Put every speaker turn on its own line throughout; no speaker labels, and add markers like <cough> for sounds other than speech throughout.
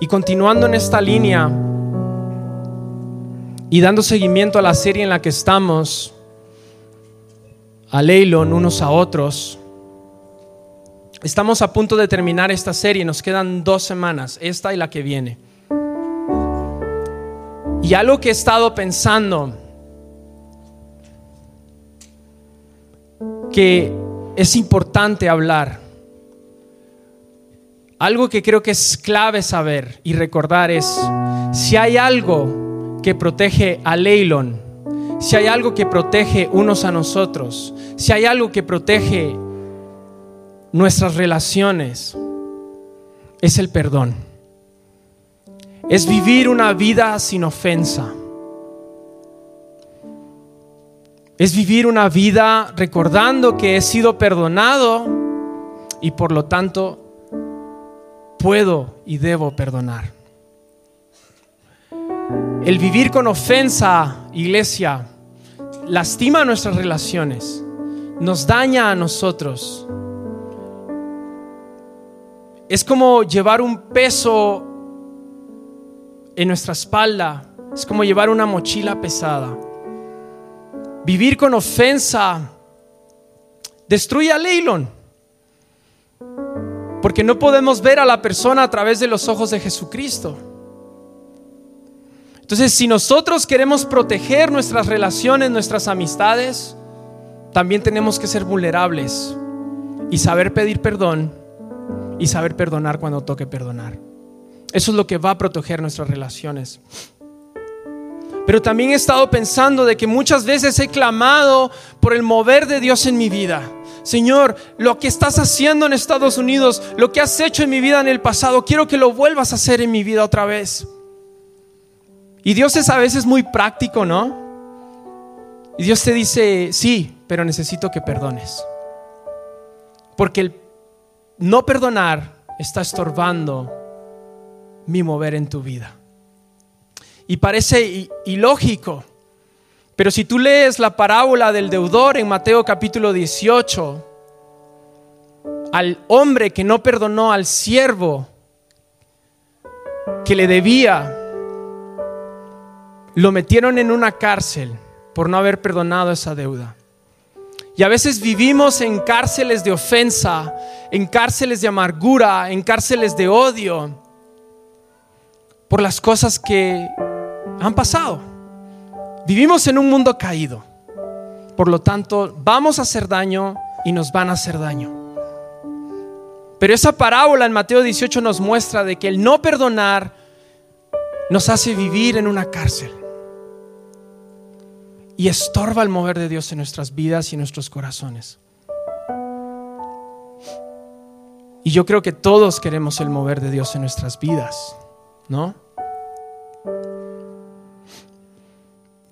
Y continuando en esta línea y dando seguimiento a la serie en la que estamos, a Leilon unos a otros, estamos a punto de terminar esta serie, nos quedan dos semanas, esta y la que viene. Y algo que he estado pensando, que es importante hablar, algo que creo que es clave saber y recordar es, si hay algo que protege a Leilon, si hay algo que protege unos a nosotros, si hay algo que protege nuestras relaciones, es el perdón es vivir una vida sin ofensa. Es vivir una vida recordando que he sido perdonado y por lo tanto puedo y debo perdonar. El vivir con ofensa, iglesia, lastima nuestras relaciones, nos daña a nosotros. Es como llevar un peso en nuestra espalda es como llevar una mochila pesada. Vivir con ofensa destruye a Leilon. Porque no podemos ver a la persona a través de los ojos de Jesucristo. Entonces, si nosotros queremos proteger nuestras relaciones, nuestras amistades, también tenemos que ser vulnerables y saber pedir perdón y saber perdonar cuando toque perdonar. Eso es lo que va a proteger nuestras relaciones. Pero también he estado pensando de que muchas veces he clamado por el mover de Dios en mi vida. Señor, lo que estás haciendo en Estados Unidos, lo que has hecho en mi vida en el pasado, quiero que lo vuelvas a hacer en mi vida otra vez. Y Dios es a veces muy práctico, ¿no? Y Dios te dice, sí, pero necesito que perdones. Porque el no perdonar está estorbando mi mover en tu vida. Y parece ilógico, pero si tú lees la parábola del deudor en Mateo capítulo 18, al hombre que no perdonó al siervo que le debía, lo metieron en una cárcel por no haber perdonado esa deuda. Y a veces vivimos en cárceles de ofensa, en cárceles de amargura, en cárceles de odio por las cosas que han pasado. Vivimos en un mundo caído. Por lo tanto, vamos a hacer daño y nos van a hacer daño. Pero esa parábola en Mateo 18 nos muestra de que el no perdonar nos hace vivir en una cárcel y estorba el mover de Dios en nuestras vidas y en nuestros corazones. Y yo creo que todos queremos el mover de Dios en nuestras vidas, ¿no?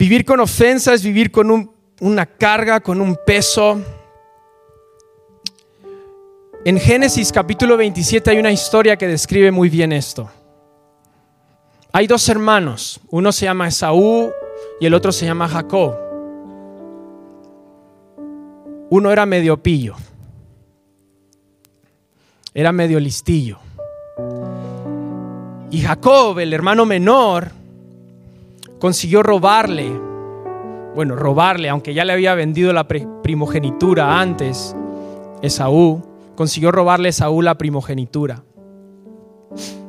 Vivir con ofensa es vivir con una carga, con un peso. En Génesis capítulo 27 hay una historia que describe muy bien esto. Hay dos hermanos, uno se llama Esaú y el otro se llama Jacob. Uno era medio pillo, era medio listillo. Y Jacob, el hermano menor, consiguió robarle, bueno, robarle, aunque ya le había vendido la primogenitura antes, Esaú, consiguió robarle a Esaú la primogenitura.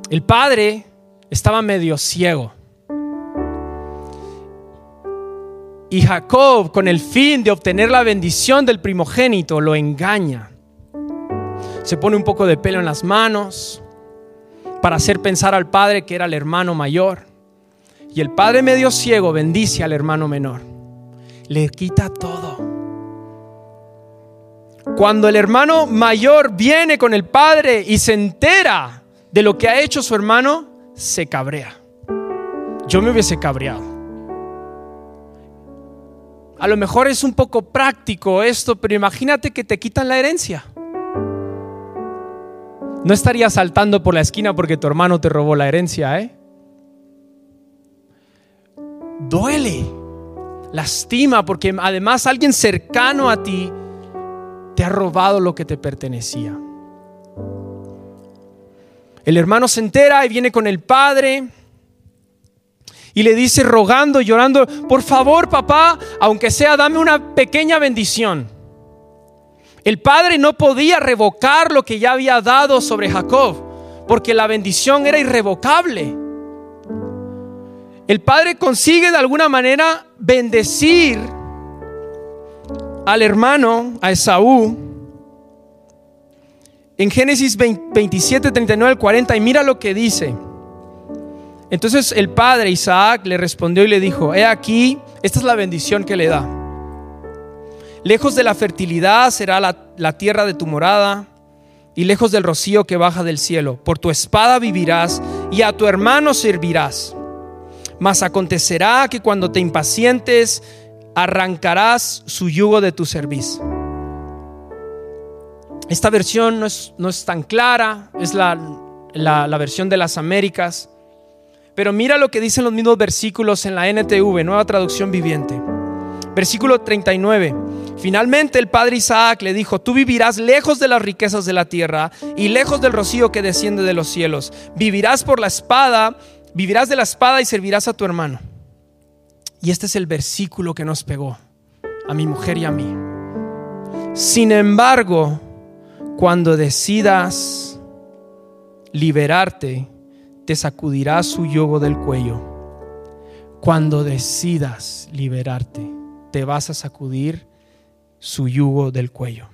El padre estaba medio ciego. Y Jacob, con el fin de obtener la bendición del primogénito, lo engaña. Se pone un poco de pelo en las manos para hacer pensar al padre que era el hermano mayor. Y el padre medio ciego bendice al hermano menor. Le quita todo. Cuando el hermano mayor viene con el padre y se entera de lo que ha hecho su hermano, se cabrea. Yo me hubiese cabreado. A lo mejor es un poco práctico esto, pero imagínate que te quitan la herencia. No estarías saltando por la esquina porque tu hermano te robó la herencia, ¿eh? Duele, lastima, porque además alguien cercano a ti te ha robado lo que te pertenecía. El hermano se entera y viene con el padre y le dice rogando, llorando, por favor papá, aunque sea, dame una pequeña bendición. El padre no podía revocar lo que ya había dado sobre Jacob, porque la bendición era irrevocable. El padre consigue de alguna manera bendecir al hermano, a Esaú, en Génesis 27, 39 al 40, y mira lo que dice. Entonces el padre Isaac le respondió y le dijo, he aquí, esta es la bendición que le da. Lejos de la fertilidad será la, la tierra de tu morada y lejos del rocío que baja del cielo. Por tu espada vivirás y a tu hermano servirás. Mas acontecerá que cuando te impacientes, arrancarás su yugo de tu servicio. Esta versión no es, no es tan clara, es la, la, la versión de las Américas. Pero mira lo que dicen los mismos versículos en la NTV, nueva traducción viviente. Versículo 39. Finalmente el padre Isaac le dijo, tú vivirás lejos de las riquezas de la tierra y lejos del rocío que desciende de los cielos. Vivirás por la espada, vivirás de la espada y servirás a tu hermano. Y este es el versículo que nos pegó a mi mujer y a mí. Sin embargo, cuando decidas liberarte, te sacudirá su yugo del cuello. Cuando decidas liberarte, te vas a sacudir su yugo del cuello.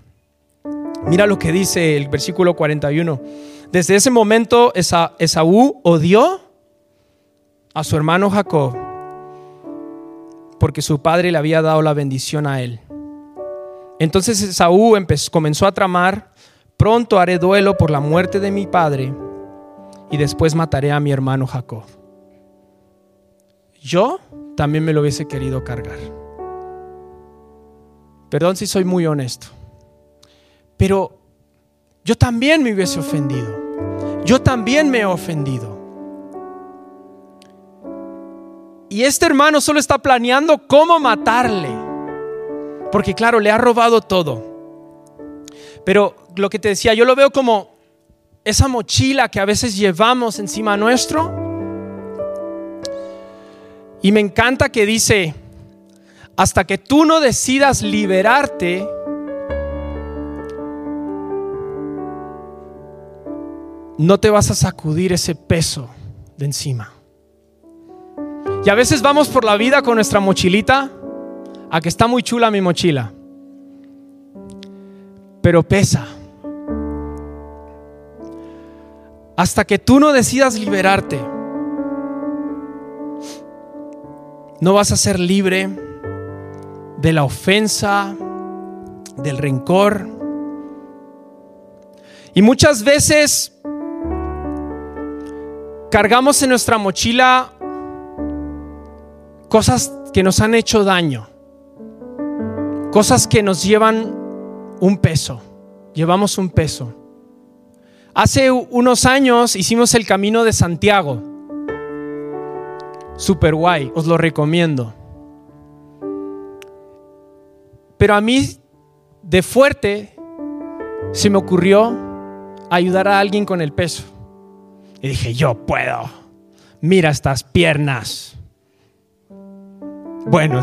Mira lo que dice el versículo 41. Desde ese momento Esaú odió a su hermano Jacob porque su padre le había dado la bendición a él. Entonces Esaú comenzó a tramar, pronto haré duelo por la muerte de mi padre y después mataré a mi hermano Jacob. Yo también me lo hubiese querido cargar. Perdón si soy muy honesto. Pero yo también me hubiese ofendido. Yo también me he ofendido. Y este hermano solo está planeando cómo matarle. Porque claro, le ha robado todo. Pero lo que te decía, yo lo veo como esa mochila que a veces llevamos encima nuestro. Y me encanta que dice, hasta que tú no decidas liberarte, no te vas a sacudir ese peso de encima. Y a veces vamos por la vida con nuestra mochilita, a que está muy chula mi mochila, pero pesa. hasta que tú no decidas liberarte, no vas a ser libre de la ofensa, del rencor. Y muchas veces cargamos en nuestra mochila cosas que nos han hecho daño, cosas que nos llevan un peso, llevamos un peso. Hace unos años hicimos el camino de Santiago. Super guay, os lo recomiendo. Pero a mí, de fuerte, se me ocurrió ayudar a alguien con el peso. Y dije, yo puedo. Mira estas piernas. Bueno,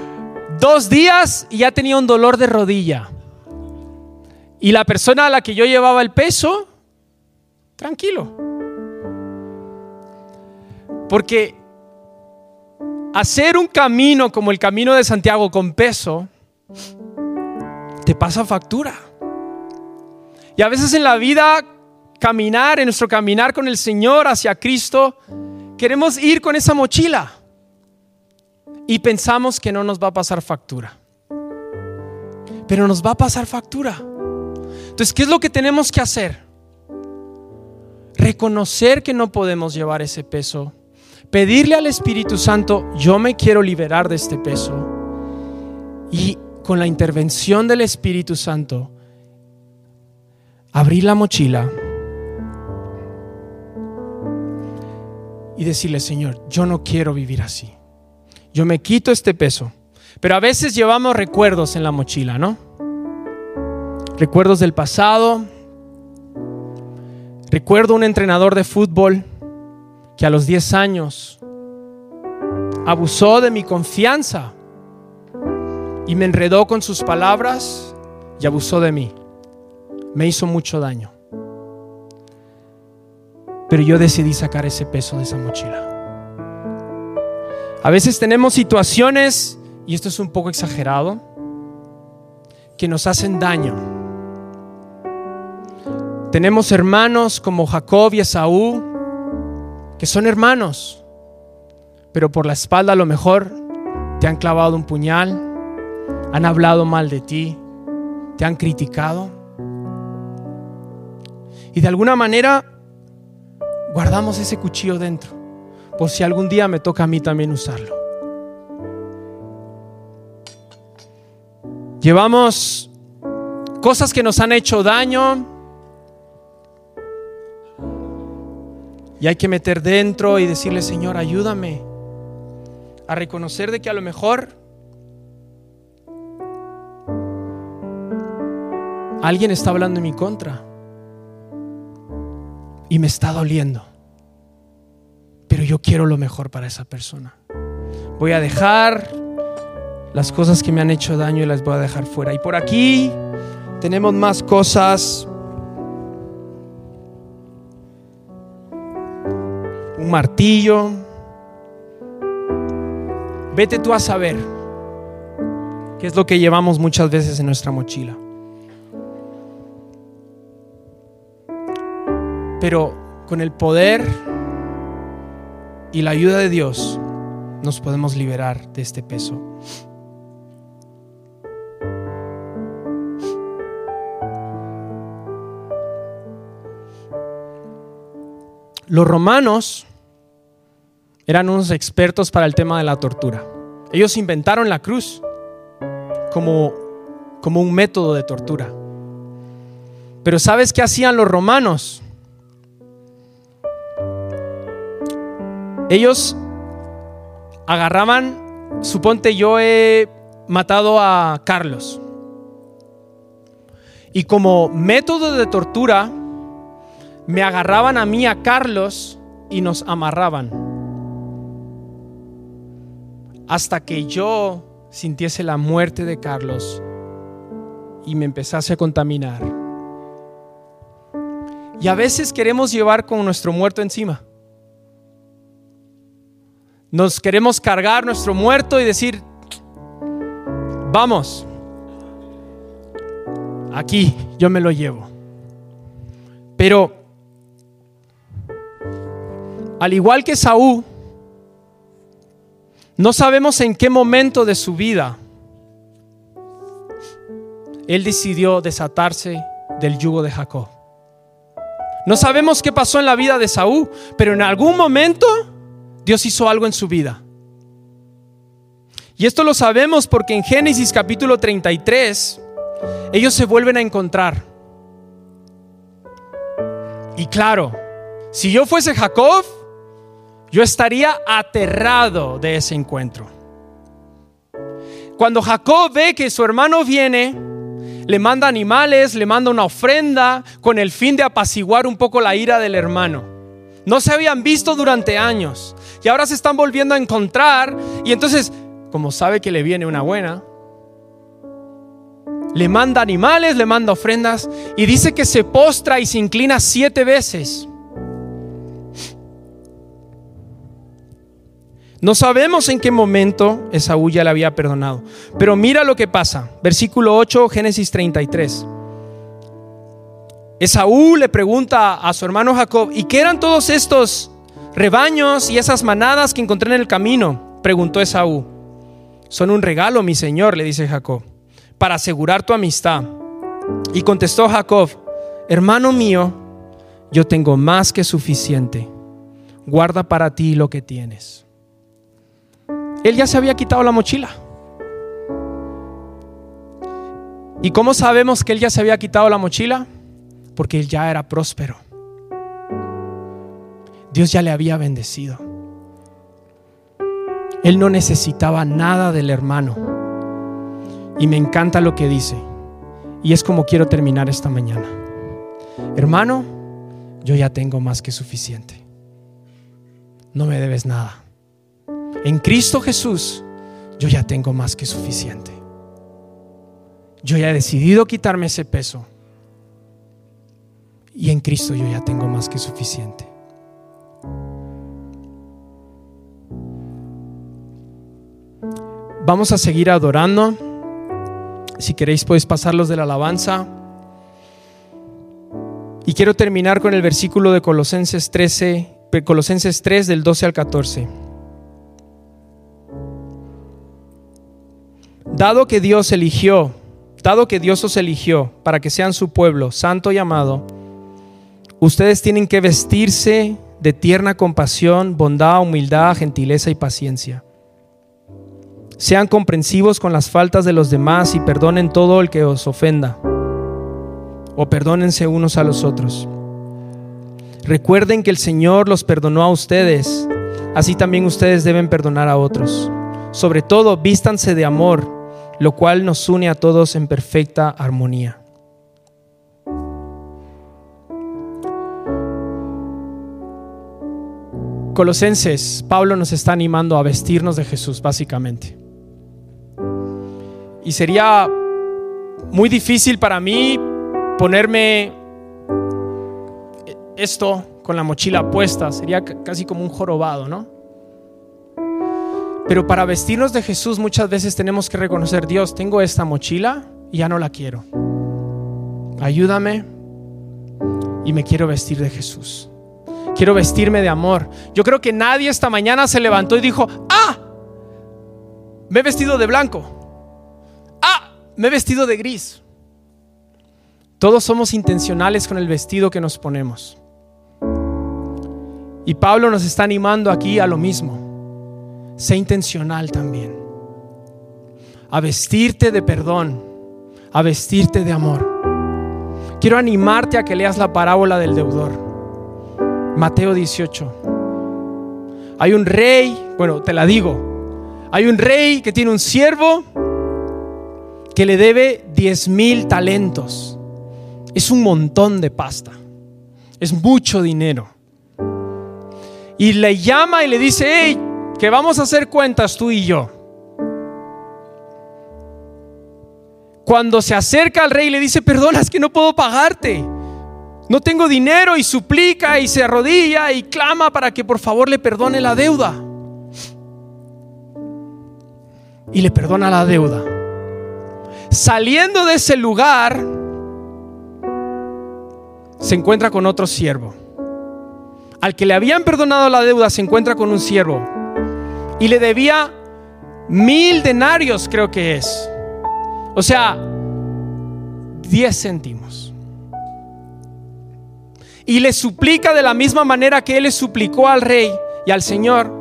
<laughs> dos días y ya tenía un dolor de rodilla. Y la persona a la que yo llevaba el peso Tranquilo. Porque hacer un camino como el camino de Santiago con peso, te pasa factura. Y a veces en la vida, caminar, en nuestro caminar con el Señor hacia Cristo, queremos ir con esa mochila y pensamos que no nos va a pasar factura. Pero nos va a pasar factura. Entonces, ¿qué es lo que tenemos que hacer? reconocer que no podemos llevar ese peso, pedirle al Espíritu Santo, yo me quiero liberar de este peso, y con la intervención del Espíritu Santo, abrir la mochila y decirle, Señor, yo no quiero vivir así, yo me quito este peso, pero a veces llevamos recuerdos en la mochila, ¿no? Recuerdos del pasado, Recuerdo un entrenador de fútbol que a los 10 años abusó de mi confianza y me enredó con sus palabras y abusó de mí. Me hizo mucho daño. Pero yo decidí sacar ese peso de esa mochila. A veces tenemos situaciones, y esto es un poco exagerado, que nos hacen daño. Tenemos hermanos como Jacob y Esaú, que son hermanos, pero por la espalda a lo mejor te han clavado un puñal, han hablado mal de ti, te han criticado. Y de alguna manera guardamos ese cuchillo dentro, por si algún día me toca a mí también usarlo. Llevamos cosas que nos han hecho daño y hay que meter dentro y decirle, Señor, ayúdame a reconocer de que a lo mejor alguien está hablando en mi contra y me está doliendo. Pero yo quiero lo mejor para esa persona. Voy a dejar las cosas que me han hecho daño y las voy a dejar fuera. Y por aquí tenemos más cosas. Un martillo. Vete tú a saber qué es lo que llevamos muchas veces en nuestra mochila. Pero con el poder y la ayuda de Dios nos podemos liberar de este peso. Los romanos eran unos expertos para el tema de la tortura. Ellos inventaron la cruz como, como un método de tortura. Pero ¿sabes qué hacían los romanos? Ellos agarraban, suponte yo he matado a Carlos. Y como método de tortura, me agarraban a mí, a Carlos, y nos amarraban. Hasta que yo sintiese la muerte de Carlos y me empezase a contaminar. Y a veces queremos llevar con nuestro muerto encima. Nos queremos cargar nuestro muerto y decir, vamos, aquí yo me lo llevo. Pero, al igual que Saúl, no sabemos en qué momento de su vida él decidió desatarse del yugo de Jacob. No sabemos qué pasó en la vida de Saúl, pero en algún momento Dios hizo algo en su vida. Y esto lo sabemos porque en Génesis capítulo 33 ellos se vuelven a encontrar. Y claro, si yo fuese Jacob, yo estaría aterrado de ese encuentro. Cuando Jacob ve que su hermano viene, le manda animales, le manda una ofrenda con el fin de apaciguar un poco la ira del hermano. No se habían visto durante años y ahora se están volviendo a encontrar. Y entonces, como sabe que le viene una buena, le manda animales, le manda ofrendas y dice que se postra y se inclina siete veces. No sabemos en qué momento Esaú ya le había perdonado. Pero mira lo que pasa. Versículo 8, Génesis 33. Esaú le pregunta a su hermano Jacob, ¿y qué eran todos estos rebaños y esas manadas que encontré en el camino? Preguntó Esaú. Son un regalo, mi señor, le dice Jacob, para asegurar tu amistad. Y contestó Jacob, hermano mío, yo tengo más que suficiente. Guarda para ti lo que tienes. Él ya se había quitado la mochila. ¿Y cómo sabemos que él ya se había quitado la mochila? Porque él ya era próspero. Dios ya le había bendecido. Él no necesitaba nada del hermano. Y me encanta lo que dice. Y es como quiero terminar esta mañana. Hermano, yo ya tengo más que suficiente. No me debes nada. En Cristo Jesús, yo ya tengo más que suficiente. Yo ya he decidido quitarme ese peso. Y en Cristo yo ya tengo más que suficiente. Vamos a seguir adorando. Si queréis podéis pasarlos de la alabanza. Y quiero terminar con el versículo de Colosenses 13, Colosenses 3 del 12 al 14. Dado que Dios eligió, dado que Dios os eligió para que sean su pueblo santo y amado, ustedes tienen que vestirse de tierna compasión, bondad, humildad, gentileza y paciencia. Sean comprensivos con las faltas de los demás y perdonen todo el que os ofenda. O perdónense unos a los otros. Recuerden que el Señor los perdonó a ustedes, así también ustedes deben perdonar a otros. Sobre todo, vístanse de amor, lo cual nos une a todos en perfecta armonía. Colosenses, Pablo nos está animando a vestirnos de Jesús, básicamente. Y sería muy difícil para mí ponerme esto con la mochila puesta. Sería casi como un jorobado, ¿no? Pero para vestirnos de Jesús muchas veces tenemos que reconocer, Dios, tengo esta mochila y ya no la quiero. Ayúdame y me quiero vestir de Jesús. Quiero vestirme de amor. Yo creo que nadie esta mañana se levantó y dijo, ah, me he vestido de blanco me he vestido de gris. Todos somos intencionales con el vestido que nos ponemos. Y Pablo nos está animando aquí a lo mismo. Sé intencional también. A vestirte de perdón, a vestirte de amor. Quiero animarte a que leas la parábola del deudor. Mateo 18. Hay un rey, bueno, te la digo. Hay un rey que tiene un siervo que le debe 10 mil talentos. Es un montón de pasta. Es mucho dinero. Y le llama y le dice, hey, que vamos a hacer cuentas tú y yo. Cuando se acerca al rey le dice, perdona, es que no puedo pagarte. No tengo dinero y suplica y se arrodilla y clama para que por favor le perdone la deuda. Y le perdona la deuda. Saliendo de ese lugar, se encuentra con otro siervo. Al que le habían perdonado la deuda, se encuentra con un siervo. Y le debía mil denarios, creo que es. O sea, diez céntimos. Y le suplica de la misma manera que él le suplicó al rey y al Señor.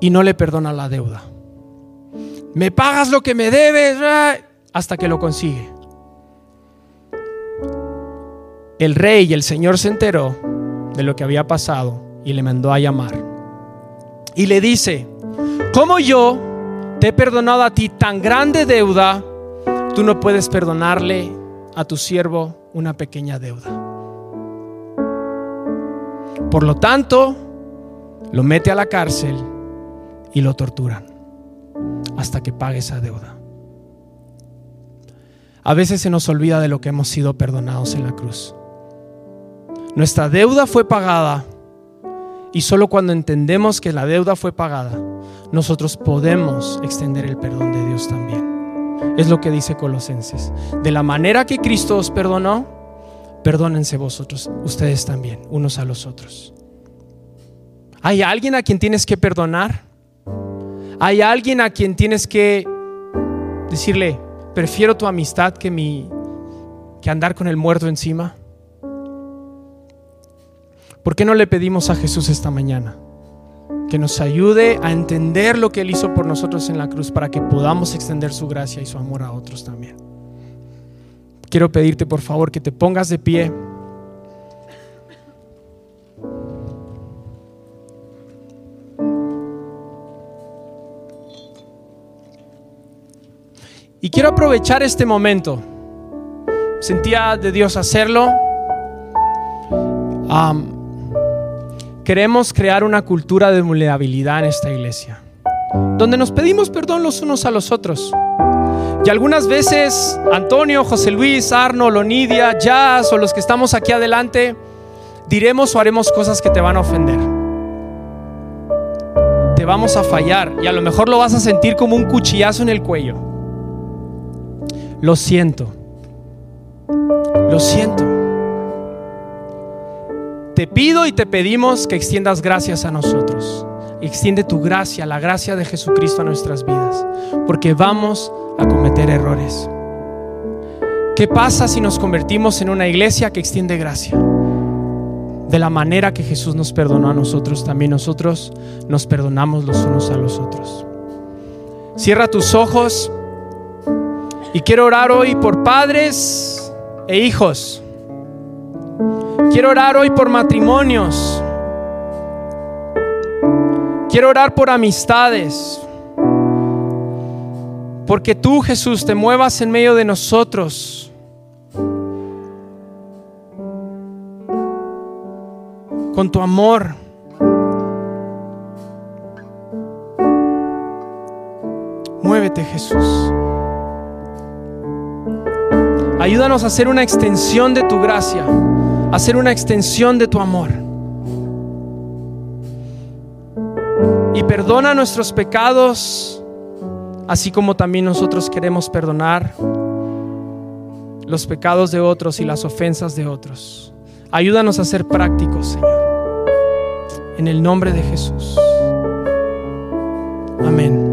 Y no le perdona la deuda me pagas lo que me debes, hasta que lo consigue. El rey y el señor se enteró de lo que había pasado y le mandó a llamar. Y le dice, como yo te he perdonado a ti tan grande deuda, tú no puedes perdonarle a tu siervo una pequeña deuda. Por lo tanto, lo mete a la cárcel y lo torturan hasta que pague esa deuda. A veces se nos olvida de lo que hemos sido perdonados en la cruz. Nuestra deuda fue pagada y solo cuando entendemos que la deuda fue pagada, nosotros podemos extender el perdón de Dios también. Es lo que dice Colosenses. De la manera que Cristo os perdonó, perdónense vosotros, ustedes también, unos a los otros. ¿Hay alguien a quien tienes que perdonar? Hay alguien a quien tienes que decirle, prefiero tu amistad que, mi, que andar con el muerto encima. ¿Por qué no le pedimos a Jesús esta mañana? Que nos ayude a entender lo que Él hizo por nosotros en la cruz para que podamos extender su gracia y su amor a otros también. Quiero pedirte por favor que te pongas de pie. Y quiero aprovechar este momento sentía de Dios hacerlo. Queremos crear una cultura de vulnerabilidad en esta iglesia, donde nos pedimos perdón los unos a los otros. Y algunas veces Antonio, José Luis, Arno, Lonidia, Jazz o los que estamos aquí adelante, diremos o haremos cosas que te van a ofender. Te vamos a fallar y a lo mejor lo vas a sentir como un cuchillazo en el cuello. Lo siento. Lo siento. Te pido y te pedimos que extiendas gracias a nosotros. Extiende tu gracia, la gracia de Jesucristo a nuestras vidas, porque vamos a cometer errores. ¿Qué pasa si nos convertimos en una iglesia que extiende gracia? De la manera que Jesús nos perdonó a nosotros, también nosotros nos perdonamos los unos a los otros. Cierra tus ojos y quiero orar hoy por padres e hijos. Quiero orar hoy por matrimonios. Quiero orar por amistades. Porque tú, Jesús, te muevas en medio de nosotros. Con tu amor. Muévete, Jesús. Ayúdanos a hacer una extensión de tu gracia, hacer una extensión de tu amor. Y perdona nuestros pecados, así como también nosotros queremos perdonar los pecados de otros y las ofensas de otros. Ayúdanos a ser prácticos, Señor. En el nombre de Jesús. Amén.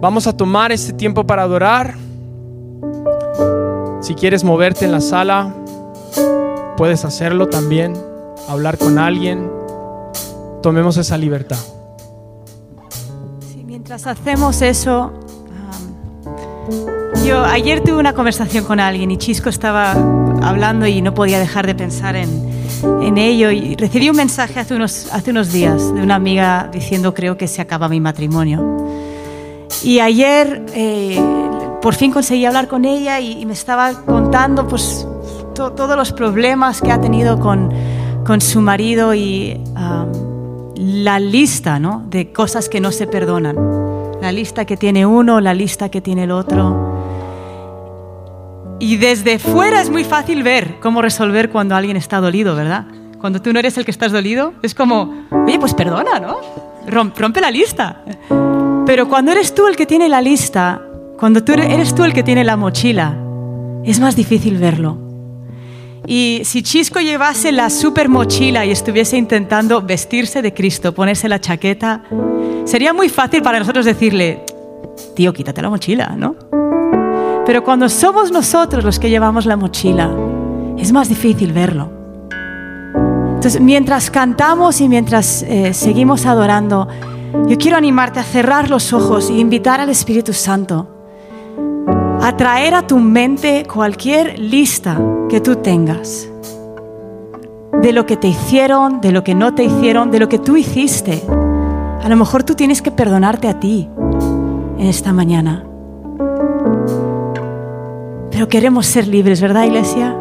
Vamos a tomar este tiempo para adorar. Si quieres moverte en la sala, puedes hacerlo también, hablar con alguien. Tomemos esa libertad.
mientras hacemos eso, yo ayer tuve una conversación con alguien y Chisco estaba hablando y no podía dejar de pensar en, en ello. Y recibí un mensaje hace unos, hace unos días de una amiga diciendo creo que se acaba mi matrimonio. Y ayer eh, por fin conseguí hablar con ella y, me estaba contando pues, todos los problemas que ha tenido con, con su marido y la lista ¿no? de cosas que no se perdonan. La lista que tiene uno, la lista que tiene el otro. Y desde fuera es muy fácil ver cómo resolver cuando alguien está dolido, ¿verdad? Cuando tú no eres el que estás dolido, es como, oye, pues perdona, ¿no? Rompe la lista. Pero cuando eres tú el que tiene la lista, cuando tú eres tú el que tiene la mochila, es más difícil verlo. Y si Chisco llevase la super mochila y estuviese intentando vestirse de Cristo, ponerse la chaqueta, sería muy fácil para nosotros decirle, tío, quítate la mochila, ¿no? Pero cuando somos nosotros los que llevamos la mochila, es más difícil verlo. Entonces, mientras cantamos y mientras eh, seguimos adorando, yo quiero animarte a cerrar los ojos e invitar al Espíritu Santo a traer a tu mente cualquier lista que tú tengas de lo que te hicieron, de lo que no te hicieron, de lo que tú hiciste. A lo mejor tú tienes que perdonarte a ti en esta mañana. Pero queremos ser libres, ¿verdad, iglesia?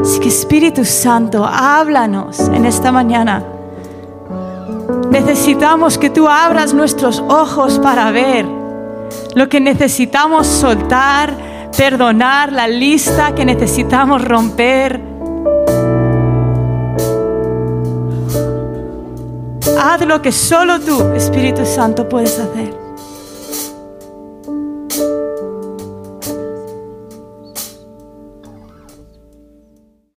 Así que Espíritu Santo, háblanos en esta mañana. Necesitamos que tú abras nuestros ojos para ver lo que necesitamos soltar, perdonar, la lista que necesitamos romper. Haz lo que solo tú, Espíritu Santo, puedes hacer.